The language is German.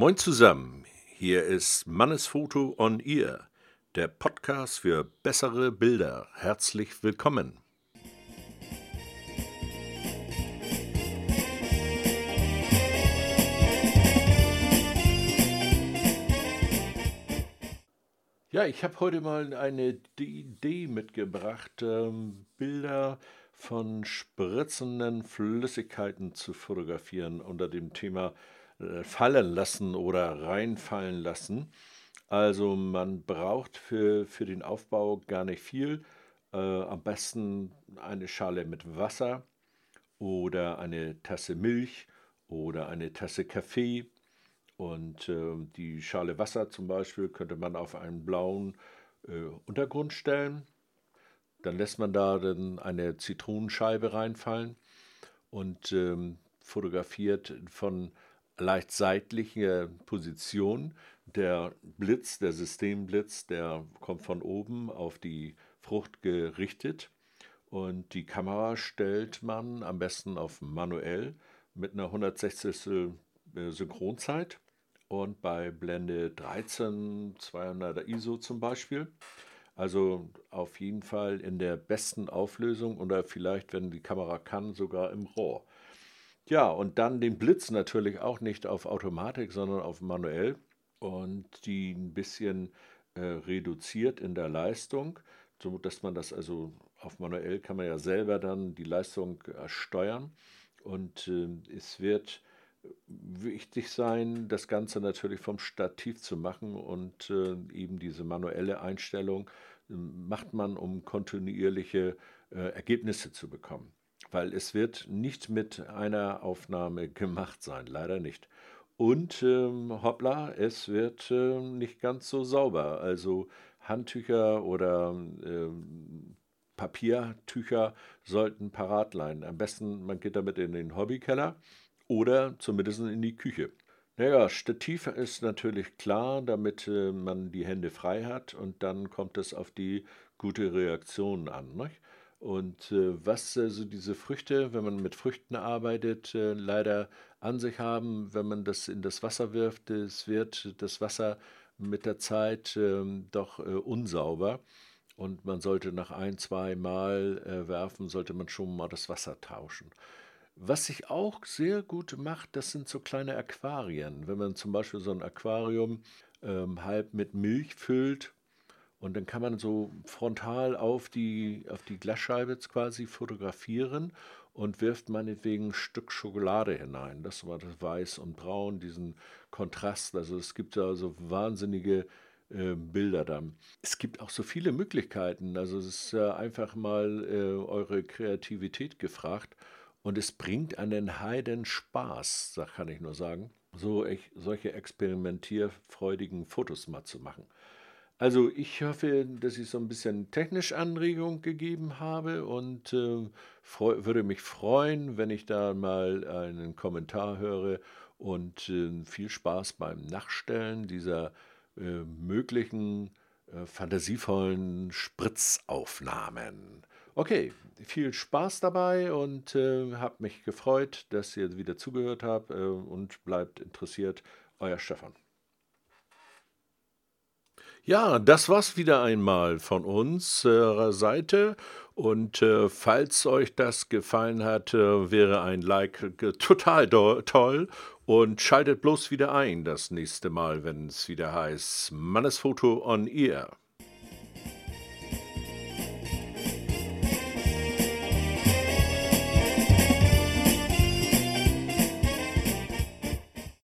Moin zusammen, hier ist Mannesfoto on Ear, der Podcast für bessere Bilder. Herzlich willkommen. Ja, ich habe heute mal eine Idee mitgebracht, ähm, Bilder von spritzenden Flüssigkeiten zu fotografieren unter dem Thema fallen lassen oder reinfallen lassen. Also man braucht für, für den Aufbau gar nicht viel. Äh, am besten eine Schale mit Wasser oder eine Tasse Milch oder eine Tasse Kaffee. Und äh, die Schale Wasser zum Beispiel könnte man auf einen blauen äh, Untergrund stellen. Dann lässt man da dann eine Zitronenscheibe reinfallen und ähm, fotografiert von leicht seitliche Position. Der Blitz, der Systemblitz, der kommt von oben auf die Frucht gerichtet und die Kamera stellt man am besten auf manuell mit einer 160. Äh, Synchronzeit und bei Blende 13 200er ISO zum Beispiel. Also auf jeden Fall in der besten Auflösung oder vielleicht, wenn die Kamera kann, sogar im RAW. Ja, und dann den Blitz natürlich auch nicht auf Automatik, sondern auf manuell und die ein bisschen äh, reduziert in der Leistung, so dass man das also auf manuell kann man ja selber dann die Leistung äh, steuern und äh, es wird wichtig sein, das Ganze natürlich vom Stativ zu machen und äh, eben diese manuelle Einstellung äh, macht man, um kontinuierliche äh, Ergebnisse zu bekommen weil es wird nicht mit einer Aufnahme gemacht sein, leider nicht. Und ähm, hoppla, es wird äh, nicht ganz so sauber. Also Handtücher oder ähm, Papiertücher sollten parat sein. Am besten, man geht damit in den Hobbykeller oder zumindest in die Küche. Naja, Stativ ist natürlich klar, damit äh, man die Hände frei hat und dann kommt es auf die gute Reaktion an. Nicht? Und äh, was also diese Früchte, wenn man mit Früchten arbeitet, äh, leider an sich haben, wenn man das in das Wasser wirft, es wird das Wasser mit der Zeit äh, doch äh, unsauber. Und man sollte nach ein, zwei Mal äh, werfen, sollte man schon mal das Wasser tauschen. Was sich auch sehr gut macht, das sind so kleine Aquarien. Wenn man zum Beispiel so ein Aquarium ähm, halb mit Milch füllt und dann kann man so frontal auf die, auf die Glasscheibe quasi fotografieren und wirft meinetwegen ein Stück Schokolade hinein. Das war das Weiß und Braun, diesen Kontrast. Also es gibt da so wahnsinnige äh, Bilder dann. Es gibt auch so viele Möglichkeiten. Also es ist äh, einfach mal äh, eure Kreativität gefragt. Und es bringt einen Heiden Spaß, kann ich nur sagen, so ich, solche experimentierfreudigen Fotos mal zu machen. Also ich hoffe, dass ich so ein bisschen technisch Anregung gegeben habe und äh, würde mich freuen, wenn ich da mal einen Kommentar höre und äh, viel Spaß beim Nachstellen dieser äh, möglichen äh, fantasievollen Spritzaufnahmen. Okay, viel Spaß dabei und äh, habt mich gefreut, dass ihr wieder zugehört habt äh, und bleibt interessiert. Euer Stefan. Ja, das war's wieder einmal von unserer Seite. Und äh, falls euch das gefallen hat, äh, wäre ein Like total toll. Und schaltet bloß wieder ein das nächste Mal, wenn es wieder heißt Mannesfoto on Ear.